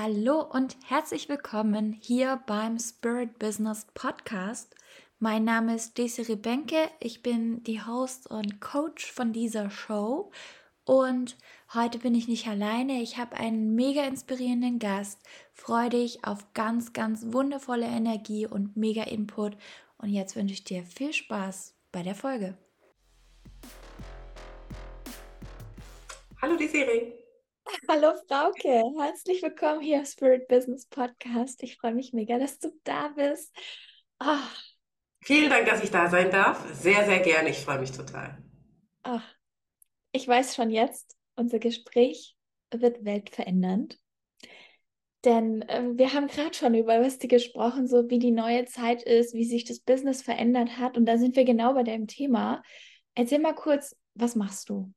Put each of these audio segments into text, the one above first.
Hallo und herzlich willkommen hier beim Spirit Business Podcast. Mein Name ist Desiree Benke, ich bin die Host und Coach von dieser Show und heute bin ich nicht alleine, ich habe einen mega inspirierenden Gast. Freue dich auf ganz, ganz wundervolle Energie und mega Input und jetzt wünsche ich dir viel Spaß bei der Folge. Hallo Desiree. Hallo Frauke, herzlich willkommen hier im Spirit Business Podcast. Ich freue mich mega, dass du da bist. Oh. Vielen Dank, dass ich da sein darf. Sehr, sehr gerne. Ich freue mich total. Oh. Ich weiß schon jetzt, unser Gespräch wird weltverändernd. Denn äh, wir haben gerade schon über Westi gesprochen, so wie die neue Zeit ist, wie sich das Business verändert hat. Und da sind wir genau bei dem Thema. Erzähl mal kurz, was machst du?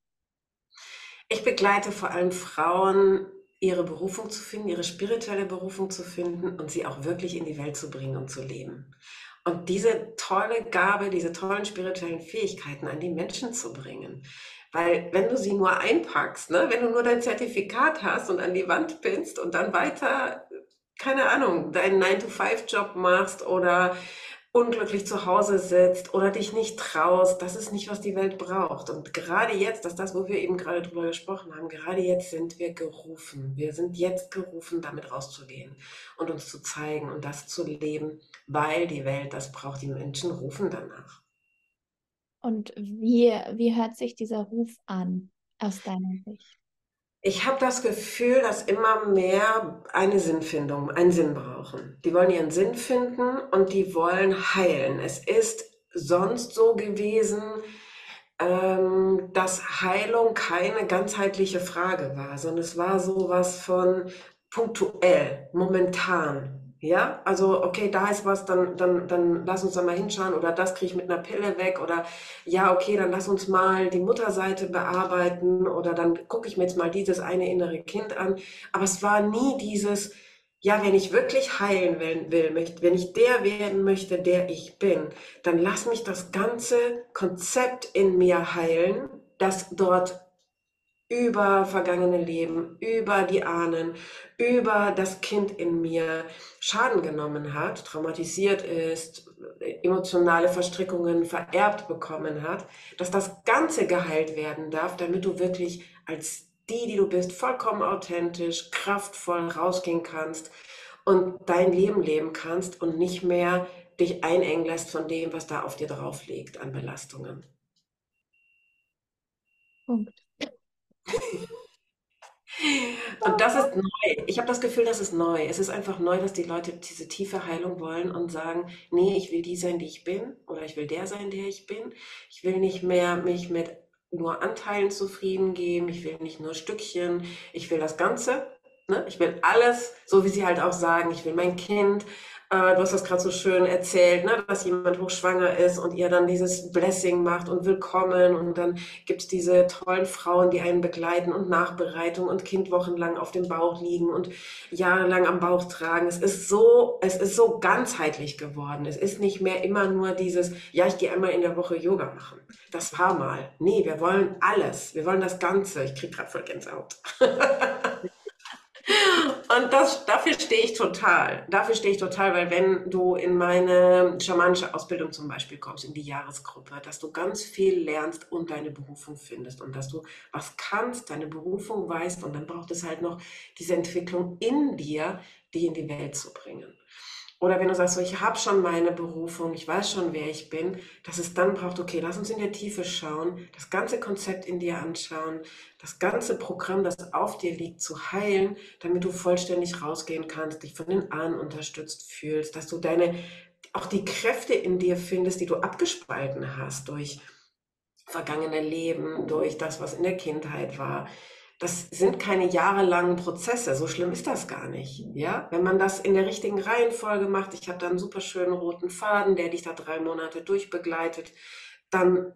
Ich begleite vor allem Frauen, ihre Berufung zu finden, ihre spirituelle Berufung zu finden und sie auch wirklich in die Welt zu bringen und zu leben. Und diese tolle Gabe, diese tollen spirituellen Fähigkeiten an die Menschen zu bringen. Weil wenn du sie nur einpackst, ne, wenn du nur dein Zertifikat hast und an die Wand pinnst und dann weiter, keine Ahnung, deinen 9-to-5-Job machst oder unglücklich zu Hause sitzt oder dich nicht traust, das ist nicht, was die Welt braucht. Und gerade jetzt, das ist das, wo wir eben gerade drüber gesprochen haben, gerade jetzt sind wir gerufen. Wir sind jetzt gerufen, damit rauszugehen und uns zu zeigen und das zu leben, weil die Welt das braucht. Die Menschen rufen danach. Und wie, wie hört sich dieser Ruf an aus deiner Sicht? Ich habe das Gefühl, dass immer mehr eine Sinnfindung, einen Sinn brauchen. Die wollen ihren Sinn finden und die wollen heilen. Es ist sonst so gewesen, ähm, dass Heilung keine ganzheitliche Frage war, sondern es war so was von punktuell, momentan. Ja, also okay, da ist was, dann, dann, dann lass uns da mal hinschauen oder das kriege ich mit einer Pille weg oder ja, okay, dann lass uns mal die Mutterseite bearbeiten oder dann gucke ich mir jetzt mal dieses eine innere Kind an. Aber es war nie dieses, ja, wenn ich wirklich heilen will, will wenn ich der werden möchte, der ich bin, dann lass mich das ganze Konzept in mir heilen, das dort über vergangene Leben, über die Ahnen, über das Kind in mir Schaden genommen hat, traumatisiert ist, emotionale Verstrickungen vererbt bekommen hat, dass das Ganze geheilt werden darf, damit du wirklich als die, die du bist, vollkommen authentisch, kraftvoll rausgehen kannst und dein Leben leben kannst und nicht mehr dich einengen lässt von dem, was da auf dir drauf liegt an Belastungen. Punkt. Und das ist neu. Ich habe das Gefühl, das ist neu. Es ist einfach neu, dass die Leute diese tiefe Heilung wollen und sagen, nee, ich will die sein, die ich bin, oder ich will der sein, der ich bin. Ich will nicht mehr mich mit nur Anteilen zufrieden geben. Ich will nicht nur Stückchen. Ich will das Ganze. Ne? Ich will alles, so wie sie halt auch sagen. Ich will mein Kind. Äh, du hast das gerade so schön erzählt, ne, dass jemand hochschwanger ist und ihr dann dieses Blessing macht und Willkommen und dann gibt es diese tollen Frauen, die einen begleiten und Nachbereitung und Kind wochenlang auf dem Bauch liegen und jahrelang am Bauch tragen. Es ist so, es ist so ganzheitlich geworden. Es ist nicht mehr immer nur dieses, ja, ich gehe einmal in der Woche Yoga machen. Das war mal. Nee, wir wollen alles. Wir wollen das Ganze. Ich kriege gerade voll Gänsehaut. Und das, dafür stehe ich total. Dafür stehe ich total, weil wenn du in meine schamanische Ausbildung zum Beispiel kommst, in die Jahresgruppe, dass du ganz viel lernst und deine Berufung findest und dass du was kannst, deine Berufung weißt und dann braucht es halt noch diese Entwicklung in dir, die in die Welt zu bringen. Oder wenn du sagst, ich habe schon meine Berufung, ich weiß schon, wer ich bin, dass es dann braucht, okay, lass uns in der Tiefe schauen, das ganze Konzept in dir anschauen, das ganze Programm, das auf dir liegt, zu heilen, damit du vollständig rausgehen kannst, dich von den Ahnen unterstützt fühlst, dass du deine, auch die Kräfte in dir findest, die du abgespalten hast durch vergangene Leben, durch das, was in der Kindheit war, das sind keine jahrelangen Prozesse. So schlimm ist das gar nicht. Ja, wenn man das in der richtigen Reihenfolge macht, ich habe da einen super schönen roten Faden, der dich da drei Monate durchbegleitet, dann,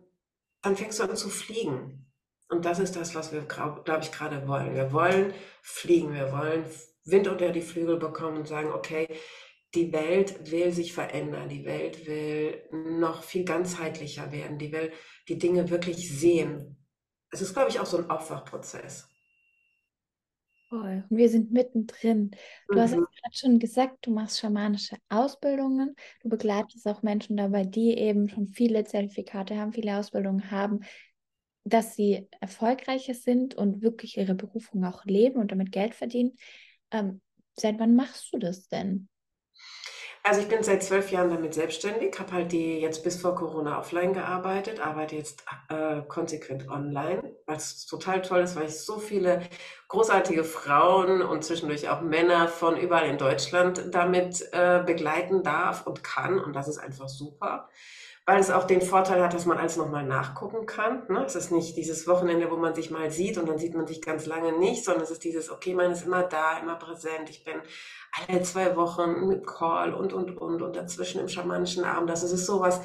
dann fängst du an zu fliegen. Und das ist das, was wir, glaube ich, gerade wollen. Wir wollen fliegen, wir wollen Wind unter die Flügel bekommen und sagen, okay, die Welt will sich verändern, die Welt will noch viel ganzheitlicher werden, die will die Dinge wirklich sehen. Es ist, glaube ich, auch so ein Aufwachprozess. Voll. Und wir sind mittendrin. Du hast Mhm. gerade schon gesagt, du machst schamanische Ausbildungen. Du begleitest auch Menschen dabei, die eben schon viele Zertifikate haben, viele Ausbildungen haben, dass sie erfolgreicher sind und wirklich ihre Berufung auch leben und damit Geld verdienen. Ähm, seit wann machst du das denn? Also ich bin seit zwölf Jahren damit selbstständig, habe halt die jetzt bis vor Corona offline gearbeitet, arbeite jetzt äh, konsequent online, was total toll ist, weil ich so viele großartige Frauen und zwischendurch auch Männer von überall in Deutschland damit äh, begleiten darf und kann und das ist einfach super weil es auch den Vorteil hat, dass man alles nochmal nachgucken kann. Ne? Es ist nicht dieses Wochenende, wo man sich mal sieht und dann sieht man sich ganz lange nicht, sondern es ist dieses, okay, man ist immer da, immer präsent. Ich bin alle zwei Wochen mit Call und, und, und und dazwischen im schamanischen Abend. Das ist sowas,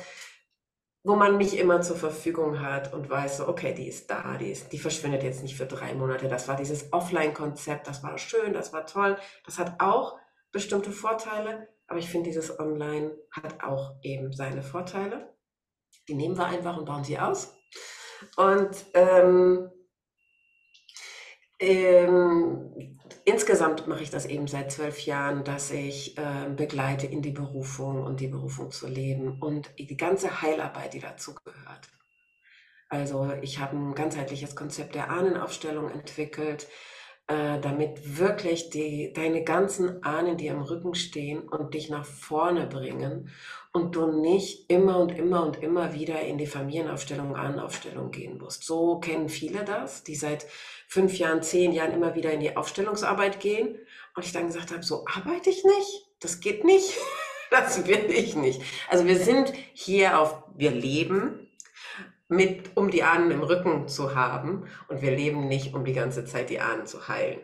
wo man mich immer zur Verfügung hat und weiß, so, okay, die ist da, die, ist, die verschwindet jetzt nicht für drei Monate. Das war dieses Offline-Konzept, das war schön, das war toll. Das hat auch bestimmte Vorteile, aber ich finde, dieses Online hat auch eben seine Vorteile. Die nehmen wir einfach und bauen sie aus. Und ähm, ähm, insgesamt mache ich das eben seit zwölf Jahren, dass ich äh, begleite in die Berufung und die Berufung zu leben und die ganze Heilarbeit, die dazu gehört. Also ich habe ein ganzheitliches Konzept der Ahnenaufstellung entwickelt, äh, damit wirklich die, deine ganzen Ahnen, die am Rücken stehen und dich nach vorne bringen und du nicht immer und immer und immer wieder in die Familienaufstellung, Ahnenaufstellung gehen musst. So kennen viele das, die seit fünf Jahren, zehn Jahren immer wieder in die Aufstellungsarbeit gehen und ich dann gesagt habe, so arbeite ich nicht, das geht nicht, das will ich nicht. Also wir sind hier auf, wir leben mit, um die Ahnen im Rücken zu haben. Und wir leben nicht, um die ganze Zeit die Ahnen zu heilen.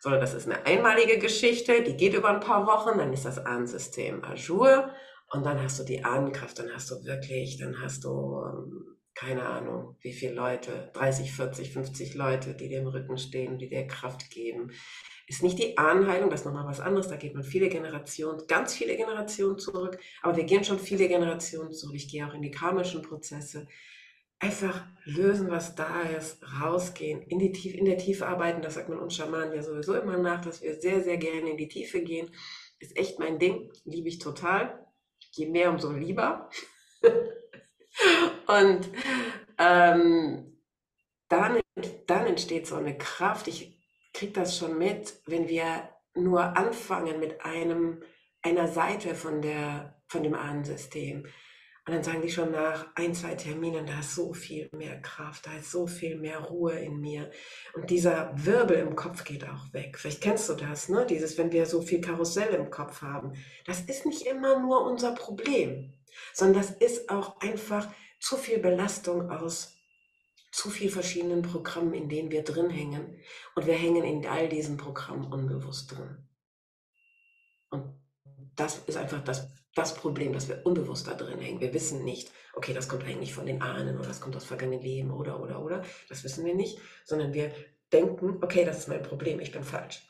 Sondern das ist eine einmalige Geschichte, die geht über ein paar Wochen, dann ist das Ahnensystem Azure und dann hast du die Ahnenkraft, dann hast du wirklich, dann hast du, ähm, keine Ahnung, wie viele Leute, 30, 40, 50 Leute, die dir im Rücken stehen, die dir Kraft geben. Ist nicht die Ahnenheilung, das ist nochmal was anderes, da geht man viele Generationen, ganz viele Generationen zurück, aber wir gehen schon viele Generationen zurück. Ich gehe auch in die karmischen Prozesse einfach lösen, was da ist, rausgehen, in, die Tiefe, in der Tiefe arbeiten. Das sagt man uns Schamanen ja sowieso immer nach, dass wir sehr, sehr gerne in die Tiefe gehen. Ist echt mein Ding, liebe ich total. Je mehr, umso lieber. Und ähm, dann, dann entsteht so eine Kraft. Ich kriege das schon mit, wenn wir nur anfangen mit einem, einer Seite von, der, von dem Ahnensystem. Und dann sagen die schon nach ein, zwei Terminen, da ist so viel mehr Kraft, da ist so viel mehr Ruhe in mir. Und dieser Wirbel im Kopf geht auch weg. Vielleicht kennst du das, ne? Dieses, wenn wir so viel Karussell im Kopf haben. Das ist nicht immer nur unser Problem, sondern das ist auch einfach zu viel Belastung aus zu viel verschiedenen Programmen, in denen wir drin hängen. Und wir hängen in all diesen Programmen unbewusst drin. Und das ist einfach das das Problem, dass wir unbewusst da drin hängen. Wir wissen nicht, okay, das kommt eigentlich von den Ahnen oder das kommt aus vergangenen Leben oder, oder, oder. Das wissen wir nicht, sondern wir denken, okay, das ist mein Problem, ich bin falsch.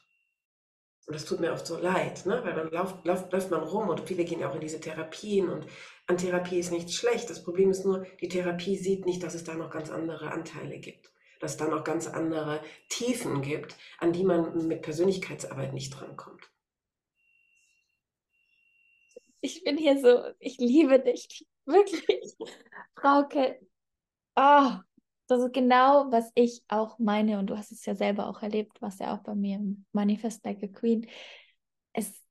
Und das tut mir oft so leid, ne? weil dann läuft, läuft, läuft man rum und viele gehen ja auch in diese Therapien und an Therapie ist nichts schlecht. Das Problem ist nur, die Therapie sieht nicht, dass es da noch ganz andere Anteile gibt, dass es da noch ganz andere Tiefen gibt, an die man mit Persönlichkeitsarbeit nicht drankommt ich bin hier so, ich liebe dich, wirklich. Frauke, oh, das ist genau, was ich auch meine und du hast es ja selber auch erlebt, was ja auch bei mir im Manifest Like a Queen. Es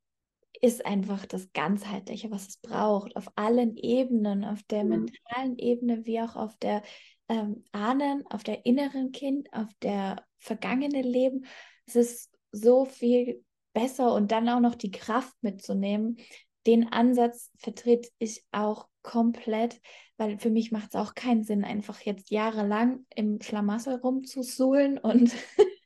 ist einfach das Ganzheitliche, was es braucht, auf allen Ebenen, auf der mhm. mentalen Ebene wie auch auf der ähm, Ahnen, auf der inneren Kind, auf der vergangenen Leben. Es ist so viel besser und dann auch noch die Kraft mitzunehmen, den Ansatz vertrete ich auch komplett, weil für mich macht es auch keinen Sinn, einfach jetzt jahrelang im Schlamassel rumzusuhlen und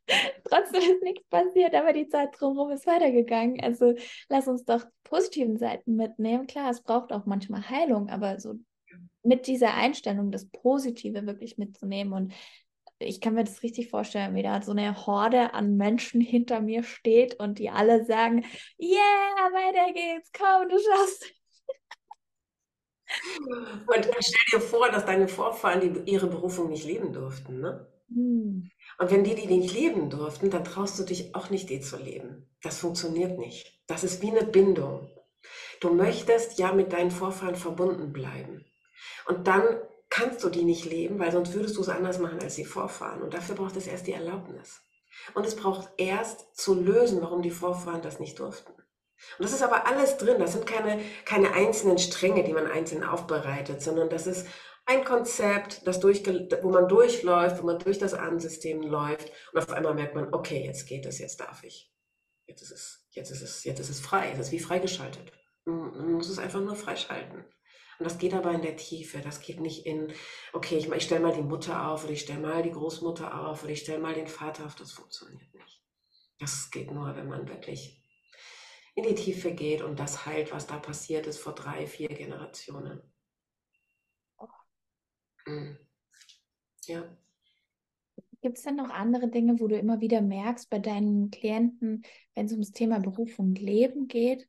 trotzdem ist nichts passiert, aber die Zeit drumherum ist weitergegangen. Also lass uns doch positiven Seiten mitnehmen. Klar, es braucht auch manchmal Heilung, aber so mit dieser Einstellung, das Positive wirklich mitzunehmen und ich kann mir das richtig vorstellen, wie da so eine Horde an Menschen hinter mir steht und die alle sagen, yeah, weiter geht's, komm, du schaffst. Und stell dir vor, dass deine Vorfahren die, ihre Berufung nicht leben durften, ne? Hm. Und wenn die die nicht leben durften, dann traust du dich auch nicht, die zu leben. Das funktioniert nicht. Das ist wie eine Bindung. Du möchtest ja mit deinen Vorfahren verbunden bleiben. Und dann kannst du die nicht leben, weil sonst würdest du es anders machen als die Vorfahren. Und dafür braucht es erst die Erlaubnis. Und es braucht erst zu lösen, warum die Vorfahren das nicht durften. Und das ist aber alles drin. Das sind keine, keine einzelnen Stränge, die man einzeln aufbereitet, sondern das ist ein Konzept, das wo man durchläuft, wo man durch das Ahnensystem läuft und auf einmal merkt man, okay, jetzt geht es, jetzt darf ich. Jetzt ist es, jetzt ist es, jetzt ist es frei, es ist wie freigeschaltet. Man muss es einfach nur freischalten. Und das geht aber in der Tiefe. Das geht nicht in, okay, ich, ich stelle mal die Mutter auf oder ich stelle mal die Großmutter auf oder ich stelle mal den Vater auf. Das funktioniert nicht. Das geht nur, wenn man wirklich in die Tiefe geht und das heilt, was da passiert ist vor drei, vier Generationen. Mhm. Ja. Gibt es denn noch andere Dinge, wo du immer wieder merkst bei deinen Klienten, wenn es ums Thema Beruf und Leben geht,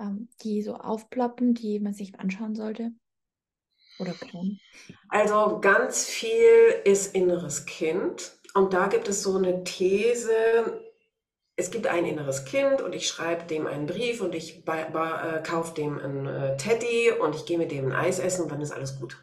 ähm, die so aufploppen, die man sich anschauen sollte? Oder kann? Also ganz viel ist inneres Kind. Und da gibt es so eine These, es gibt ein inneres Kind und ich schreibe dem einen Brief und ich äh, kaufe dem ein äh, Teddy und ich gehe mit dem ein Eis essen und dann ist alles gut.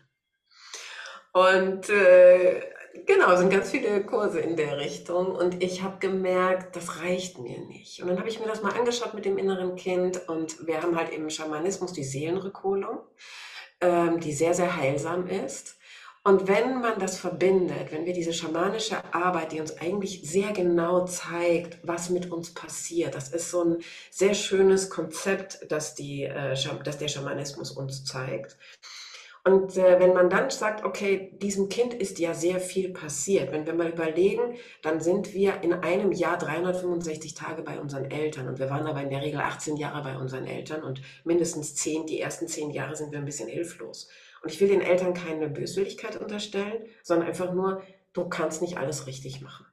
Und äh, genau, sind ganz viele Kurse in der Richtung. Und ich habe gemerkt, das reicht mir nicht. Und dann habe ich mir das mal angeschaut mit dem inneren Kind. Und wir haben halt im Schamanismus die Seelenrückholung, ähm, die sehr, sehr heilsam ist. Und wenn man das verbindet, wenn wir diese schamanische Arbeit, die uns eigentlich sehr genau zeigt, was mit uns passiert, das ist so ein sehr schönes Konzept, das, die, äh, das der Schamanismus uns zeigt. Und äh, wenn man dann sagt, okay, diesem Kind ist ja sehr viel passiert, wenn wir mal überlegen, dann sind wir in einem Jahr 365 Tage bei unseren Eltern und wir waren aber in der Regel 18 Jahre bei unseren Eltern und mindestens 10, die ersten 10 Jahre sind wir ein bisschen hilflos. Und ich will den Eltern keine Böswilligkeit unterstellen, sondern einfach nur, du kannst nicht alles richtig machen.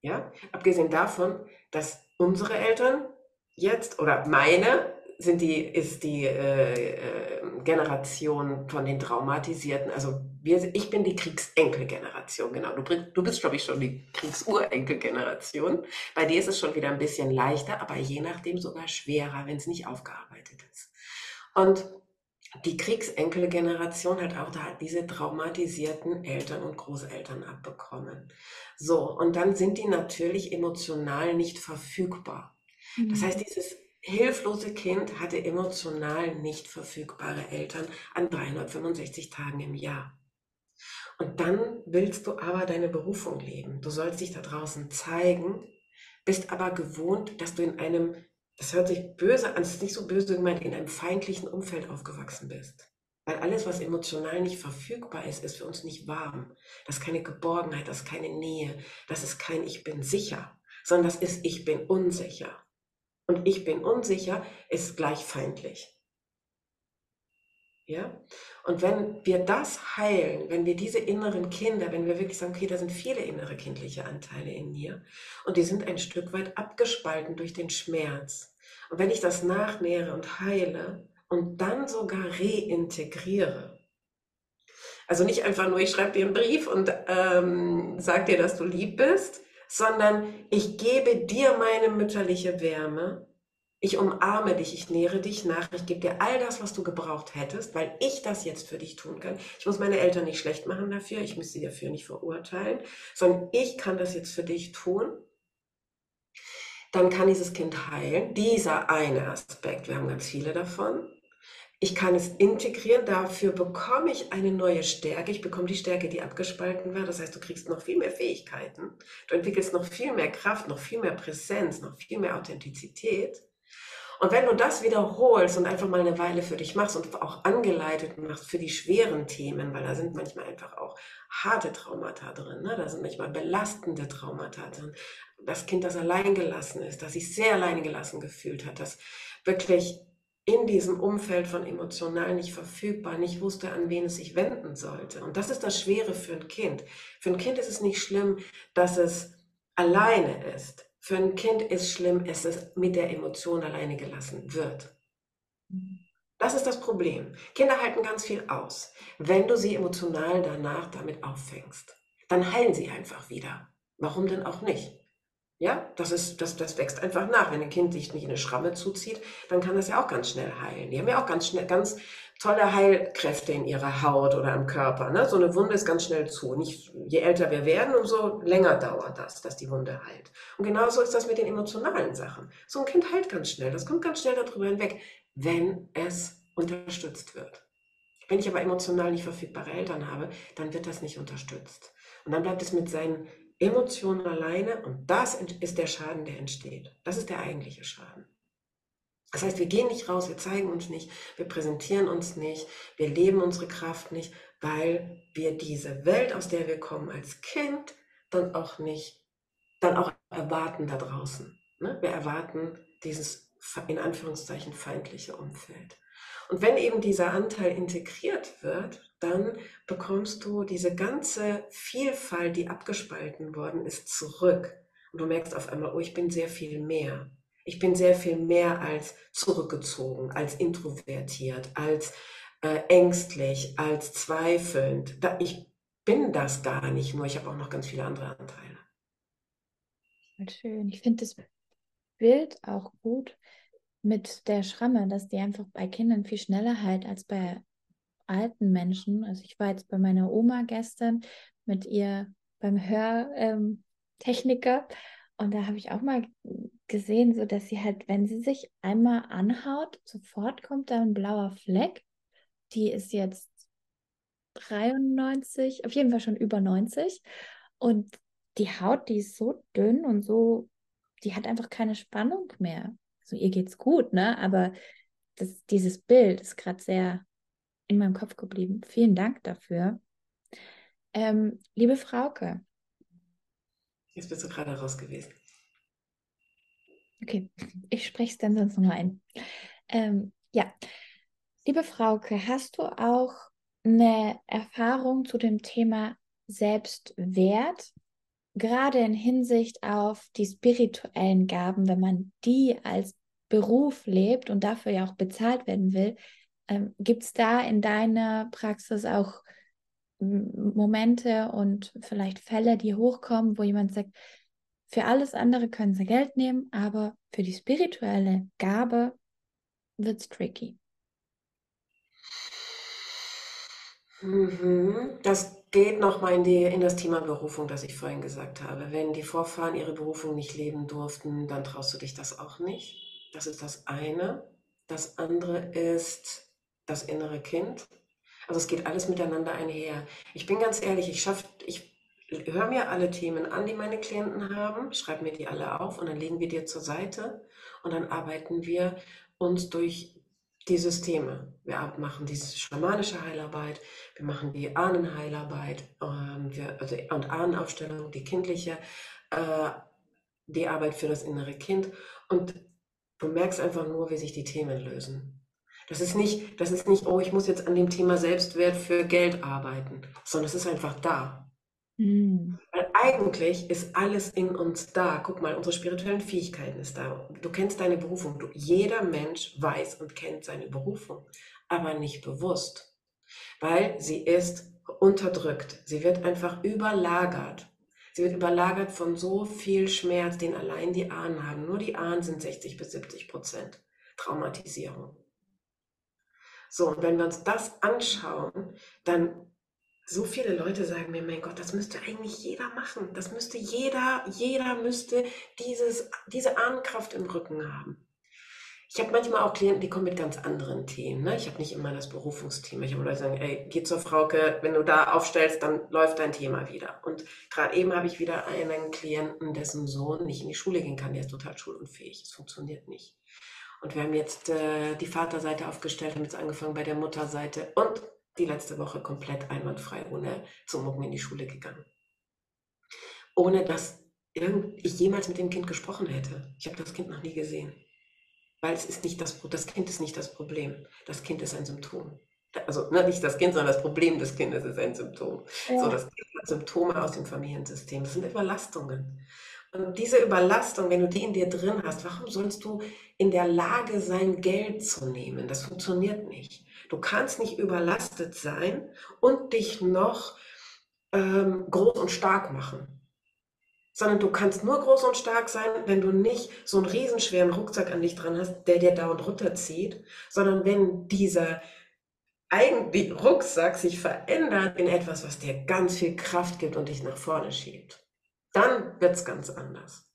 Ja? Abgesehen davon, dass unsere Eltern jetzt oder meine sind die, ist die äh, äh, Generation von den Traumatisierten. Also wir, ich bin die Kriegsenkelgeneration, genau. Du, du bist, glaube ich, schon die Kriegsurenkelgeneration. Bei dir ist es schon wieder ein bisschen leichter, aber je nachdem sogar schwerer, wenn es nicht aufgearbeitet ist. Und die Kriegsenkelgeneration hat auch da diese traumatisierten Eltern und Großeltern abbekommen. So, und dann sind die natürlich emotional nicht verfügbar. Das heißt, mhm. dieses hilflose Kind hatte emotional nicht verfügbare Eltern an 365 Tagen im Jahr. Und dann willst du aber deine Berufung leben. Du sollst dich da draußen zeigen, bist aber gewohnt, dass du in einem, das hört sich böse an, es ist nicht so böse gemeint, in einem feindlichen Umfeld aufgewachsen bist. Weil alles, was emotional nicht verfügbar ist, ist für uns nicht warm. Das ist keine Geborgenheit, das ist keine Nähe, das ist kein Ich bin sicher, sondern das ist Ich bin unsicher und ich bin unsicher, ist gleich feindlich. Ja? Und wenn wir das heilen, wenn wir diese inneren Kinder, wenn wir wirklich sagen, okay, da sind viele innere kindliche Anteile in mir und die sind ein Stück weit abgespalten durch den Schmerz. Und wenn ich das nachnähere und heile und dann sogar reintegriere, also nicht einfach nur, ich schreibe dir einen Brief und ähm, sag dir, dass du lieb bist, sondern ich gebe dir meine mütterliche Wärme. Ich umarme dich, ich nähere dich nach, ich gebe dir all das, was du gebraucht hättest, weil ich das jetzt für dich tun kann. Ich muss meine Eltern nicht schlecht machen dafür, ich muss sie dafür nicht verurteilen, sondern ich kann das jetzt für dich tun. Dann kann dieses Kind heilen. Dieser eine Aspekt, wir haben ganz viele davon. Ich kann es integrieren, dafür bekomme ich eine neue Stärke. Ich bekomme die Stärke, die abgespalten war. Das heißt, du kriegst noch viel mehr Fähigkeiten. Du entwickelst noch viel mehr Kraft, noch viel mehr Präsenz, noch viel mehr Authentizität. Und wenn du das wiederholst und einfach mal eine Weile für dich machst und auch angeleitet machst für die schweren Themen, weil da sind manchmal einfach auch harte Traumata drin, ne? da sind manchmal belastende Traumata drin. Das Kind, das allein gelassen ist, das sich sehr allein gelassen gefühlt hat, das wirklich in diesem Umfeld von emotional nicht verfügbar, nicht wusste, an wen es sich wenden sollte. Und das ist das Schwere für ein Kind. Für ein Kind ist es nicht schlimm, dass es alleine ist. Für ein Kind ist schlimm, dass es mit der Emotion alleine gelassen wird. Das ist das Problem. Kinder halten ganz viel aus. Wenn du sie emotional danach damit auffängst, dann heilen sie einfach wieder Warum denn auch nicht? Ja, das, ist, das, das wächst einfach nach. Wenn ein Kind sich nicht eine Schramme zuzieht, dann kann das ja auch ganz schnell heilen. Die haben ja auch ganz schnell, ganz tolle Heilkräfte in ihrer Haut oder im Körper. Ne? So eine Wunde ist ganz schnell zu. Nicht, je älter wir werden, umso länger dauert das, dass die Wunde heilt. Und genauso ist das mit den emotionalen Sachen. So ein Kind heilt ganz schnell. Das kommt ganz schnell darüber hinweg, wenn es unterstützt wird. Wenn ich aber emotional nicht verfügbare Eltern habe, dann wird das nicht unterstützt. Und dann bleibt es mit seinen Emotionen alleine und das ist der Schaden, der entsteht. Das ist der eigentliche Schaden. Das heißt, wir gehen nicht raus, wir zeigen uns nicht, wir präsentieren uns nicht, wir leben unsere Kraft nicht, weil wir diese Welt, aus der wir kommen als Kind, dann auch nicht, dann auch erwarten da draußen. Ne? Wir erwarten dieses in Anführungszeichen feindliche Umfeld. Und wenn eben dieser Anteil integriert wird, dann bekommst du diese ganze Vielfalt, die abgespalten worden ist, zurück. Und du merkst auf einmal, oh, ich bin sehr viel mehr. Ich bin sehr viel mehr als zurückgezogen, als introvertiert, als äh, ängstlich, als zweifelnd. Da, ich bin das gar nicht, nur ich habe auch noch ganz viele andere Anteile. Schön. Ich finde das Bild auch gut, mit der Schramme, dass die einfach bei Kindern viel schneller heilt als bei alten Menschen. Also ich war jetzt bei meiner Oma gestern mit ihr beim Hörtechniker ähm, und da habe ich auch mal gesehen, so dass sie halt, wenn sie sich einmal anhaut, sofort kommt da ein blauer Fleck. Die ist jetzt 93, auf jeden Fall schon über 90 und die Haut, die ist so dünn und so, die hat einfach keine Spannung mehr so ihr geht's gut, ne? Aber das, dieses Bild ist gerade sehr in meinem Kopf geblieben. Vielen Dank dafür. Ähm, liebe Frauke. Jetzt bist du gerade raus gewesen. Okay, ich spreche es dann sonst nochmal ein. Ähm, ja, liebe Frauke, hast du auch eine Erfahrung zu dem Thema Selbstwert gerade in Hinsicht auf die spirituellen Gaben, wenn man die als Beruf lebt und dafür ja auch bezahlt werden will, ähm, gibt es da in deiner Praxis auch Momente und vielleicht Fälle, die hochkommen, wo jemand sagt, für alles andere können sie Geld nehmen, aber für die spirituelle Gabe wird es tricky. Mhm. Das geht nochmal in, in das Thema Berufung, das ich vorhin gesagt habe. Wenn die Vorfahren ihre Berufung nicht leben durften, dann traust du dich das auch nicht. Das ist das eine. Das andere ist das innere Kind. Also es geht alles miteinander einher. Ich bin ganz ehrlich, ich schaffe, ich höre mir alle Themen an, die meine Klienten haben, schreibe mir die alle auf und dann legen wir dir zur Seite und dann arbeiten wir uns durch die Systeme. Wir machen diese schamanische Heilarbeit, wir machen die Ahnenheilarbeit ähm, wir, also, und Ahnenaufstellung, die kindliche, äh, die Arbeit für das innere Kind. Und du merkst einfach nur, wie sich die Themen lösen. Das ist nicht, das ist nicht, oh, ich muss jetzt an dem Thema Selbstwert für Geld arbeiten, sondern es ist einfach da. Mhm. Weil eigentlich ist alles in uns da. Guck mal, unsere spirituellen Fähigkeiten ist da. Du kennst deine Berufung. Du, jeder Mensch weiß und kennt seine Berufung, aber nicht bewusst, weil sie ist unterdrückt. Sie wird einfach überlagert. Sie wird überlagert von so viel Schmerz, den allein die Ahnen haben. Nur die Ahnen sind 60 bis 70 Prozent Traumatisierung. So, und wenn wir uns das anschauen, dann so viele Leute sagen mir, mein Gott, das müsste eigentlich jeder machen. Das müsste jeder, jeder müsste dieses, diese Ahnenkraft im Rücken haben. Ich habe manchmal auch Klienten, die kommen mit ganz anderen Themen. Ne? Ich habe nicht immer das Berufungsthema. Ich habe Leute, die sagen, ey, geh zur Frauke, wenn du da aufstellst, dann läuft dein Thema wieder. Und gerade eben habe ich wieder einen Klienten, dessen Sohn nicht in die Schule gehen kann. Der ist total schulunfähig. Es funktioniert nicht. Und wir haben jetzt äh, die Vaterseite aufgestellt, haben jetzt angefangen bei der Mutterseite und die letzte Woche komplett einwandfrei ohne zu mucken in die Schule gegangen. Ohne dass ich jemals mit dem Kind gesprochen hätte. Ich habe das Kind noch nie gesehen. Weil es ist nicht das, das Kind ist nicht das Problem. Das Kind ist ein Symptom. Also ne, nicht das Kind, sondern das Problem des Kindes ist ein Symptom. Ja. So, das Kind hat Symptome aus dem Familiensystem. Das sind Überlastungen. Und diese Überlastung, wenn du die in dir drin hast, warum sollst du in der Lage sein, Geld zu nehmen? Das funktioniert nicht. Du kannst nicht überlastet sein und dich noch ähm, groß und stark machen. sondern du kannst nur groß und stark sein, wenn du nicht so einen riesenschweren Rucksack an dich dran hast, der dir dauernd runterzieht, sondern wenn dieser eigentlich Rucksack sich verändert in etwas, was dir ganz viel Kraft gibt und dich nach vorne schiebt. Dann wird es ganz anders.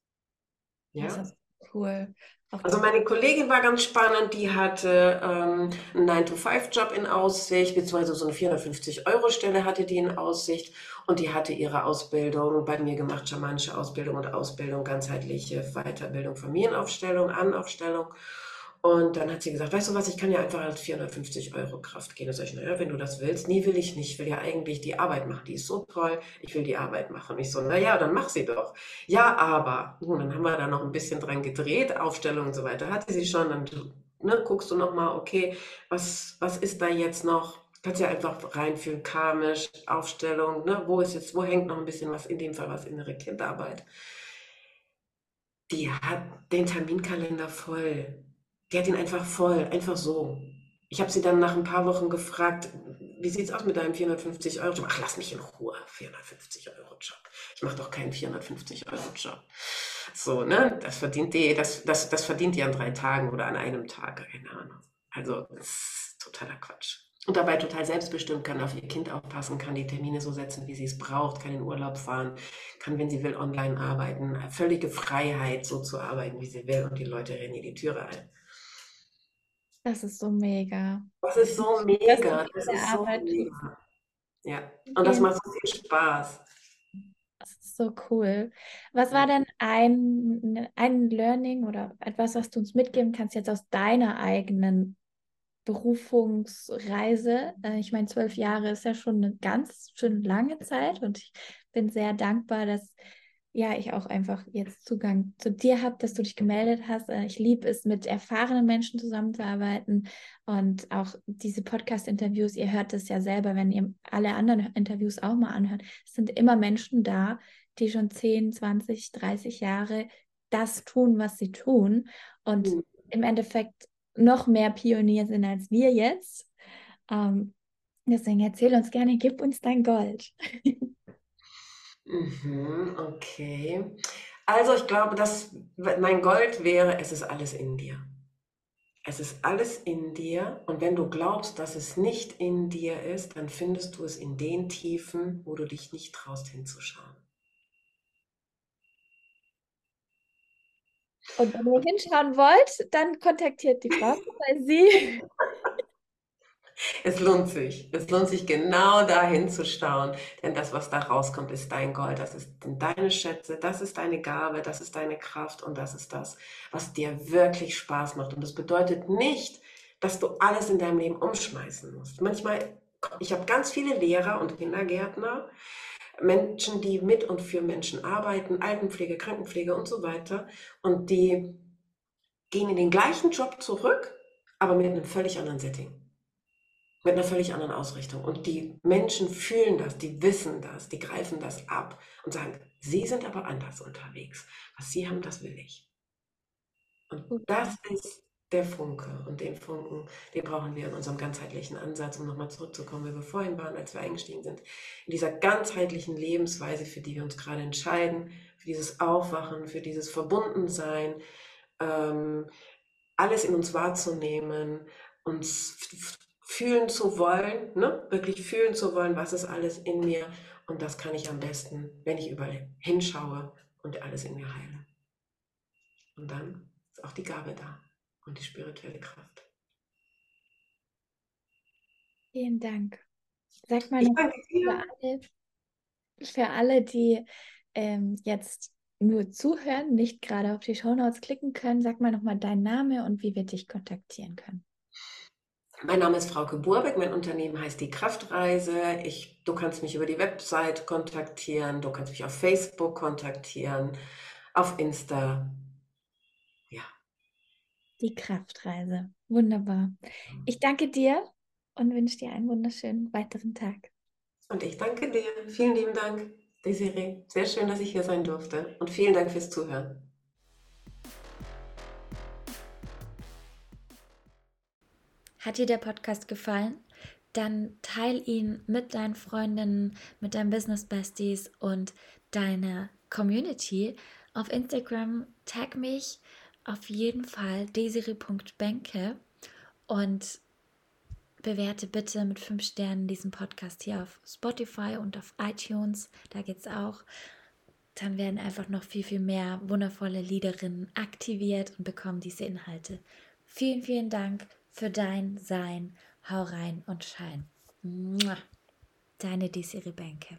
Ja? Das ist cool. Also meine Kollegin war ganz spannend, die hatte ähm, einen 9-to-5-Job in Aussicht, beziehungsweise so eine 450-Euro-Stelle hatte die in Aussicht und die hatte ihre Ausbildung bei mir gemacht, schamanische Ausbildung und Ausbildung, ganzheitliche Weiterbildung, Familienaufstellung, Anaufstellung. Und dann hat sie gesagt, weißt du was, ich kann ja einfach als 450 Euro Kraft gehen. Da sage ich, naja, wenn du das willst, nee, will ich nicht. Ich will ja eigentlich die Arbeit machen. Die ist so toll. Ich will die Arbeit machen. Und ich so, naja, dann mach sie doch. Ja, aber. Und dann haben wir da noch ein bisschen dran gedreht, Aufstellung und so weiter. Hatte sie schon. Dann ne, guckst du nochmal, okay, was, was ist da jetzt noch? Kannst ja einfach reinfühlen, karmisch, Aufstellung, ne? wo ist jetzt, wo hängt noch ein bisschen was, in dem Fall was innere Kindarbeit. Die hat den Terminkalender voll die hat ihn einfach voll, einfach so. Ich habe sie dann nach ein paar Wochen gefragt, wie sieht es aus mit deinem 450 Euro Job? Ach, lass mich in Ruhe, 450 Euro Job. Ich mache doch keinen 450 Euro Job. So, ne, das verdient die, das, das, das verdient die an drei Tagen oder an einem Tag, keine Ahnung. Also, das ist totaler Quatsch. Und dabei total selbstbestimmt, kann auf ihr Kind aufpassen, kann die Termine so setzen, wie sie es braucht, kann in Urlaub fahren, kann, wenn sie will, online arbeiten. Völlige Freiheit, so zu arbeiten, wie sie will und die Leute rennen ihr die Türe ein. Das ist so mega. Das ist so mega. Das, ist so mega. Ja, und das macht so viel Spaß. Das ist so cool. Was war denn ein, ein Learning oder etwas, was du uns mitgeben kannst jetzt aus deiner eigenen Berufungsreise? Äh, ich meine, zwölf Jahre ist ja schon eine ganz schön lange Zeit und ich bin sehr dankbar, dass ja, ich auch einfach jetzt Zugang zu dir habe, dass du dich gemeldet hast. Äh, ich liebe es, mit erfahrenen Menschen zusammenzuarbeiten und auch diese Podcast-Interviews. Ihr hört es ja selber, wenn ihr alle anderen Interviews auch mal anhört. Es sind immer Menschen da, die schon 10, 20, 30 Jahre das tun, was sie tun und mhm. im Endeffekt noch mehr Pionier sind als wir jetzt. Ähm, deswegen erzähl uns gerne, gib uns dein Gold. Mhm, okay. Also ich glaube, dass mein Gold wäre, es ist alles in dir. Es ist alles in dir und wenn du glaubst, dass es nicht in dir ist, dann findest du es in den Tiefen, wo du dich nicht traust hinzuschauen. Und wenn ihr hinschauen wollt, dann kontaktiert die Frau, weil sie es lohnt sich. Es lohnt sich genau dahin zu schauen. Denn das, was da rauskommt, ist dein Gold. Das ist deine Schätze. Das ist deine Gabe. Das ist deine Kraft. Und das ist das, was dir wirklich Spaß macht. Und das bedeutet nicht, dass du alles in deinem Leben umschmeißen musst. Manchmal, ich habe ganz viele Lehrer und Kindergärtner, Menschen, die mit und für Menschen arbeiten, Altenpflege, Krankenpflege und so weiter. Und die gehen in den gleichen Job zurück, aber mit einem völlig anderen Setting mit einer völlig anderen Ausrichtung. Und die Menschen fühlen das, die wissen das, die greifen das ab und sagen, sie sind aber anders unterwegs. Was sie haben, das will ich. Und das ist der Funke. Und den Funken, den brauchen wir in unserem ganzheitlichen Ansatz, um nochmal zurückzukommen, wie wir vorhin waren, als wir eingestiegen sind. In dieser ganzheitlichen Lebensweise, für die wir uns gerade entscheiden, für dieses Aufwachen, für dieses Verbundensein, ähm, alles in uns wahrzunehmen, uns fühlen zu wollen, ne? wirklich fühlen zu wollen, was ist alles in mir. Und das kann ich am besten, wenn ich überall hinschaue und alles in mir heile. Und dann ist auch die Gabe da und die spirituelle Kraft. Vielen Dank. Sag mal für alle, für alle, die ähm, jetzt nur zuhören, nicht gerade auf die Shownotes klicken können, sag mal nochmal deinen Namen und wie wir dich kontaktieren können. Mein Name ist Frauke Burbeck, mein Unternehmen heißt Die Kraftreise. Ich, du kannst mich über die Website kontaktieren, du kannst mich auf Facebook kontaktieren, auf Insta. Ja. Die Kraftreise. Wunderbar. Ich danke dir und wünsche dir einen wunderschönen weiteren Tag. Und ich danke dir. Vielen lieben Dank, Desiree. Sehr schön, dass ich hier sein durfte. Und vielen Dank fürs Zuhören. Hat dir der Podcast gefallen? Dann teil ihn mit deinen Freundinnen, mit deinen Business Besties und deiner Community. Auf Instagram tag mich auf jeden Fall desiri.benke und bewerte bitte mit fünf Sternen diesen Podcast hier auf Spotify und auf iTunes. Da geht es auch. Dann werden einfach noch viel, viel mehr wundervolle Liederinnen aktiviert und bekommen diese Inhalte. Vielen, vielen Dank für dein Sein. Hau rein und schein. Deine Desiree Benke.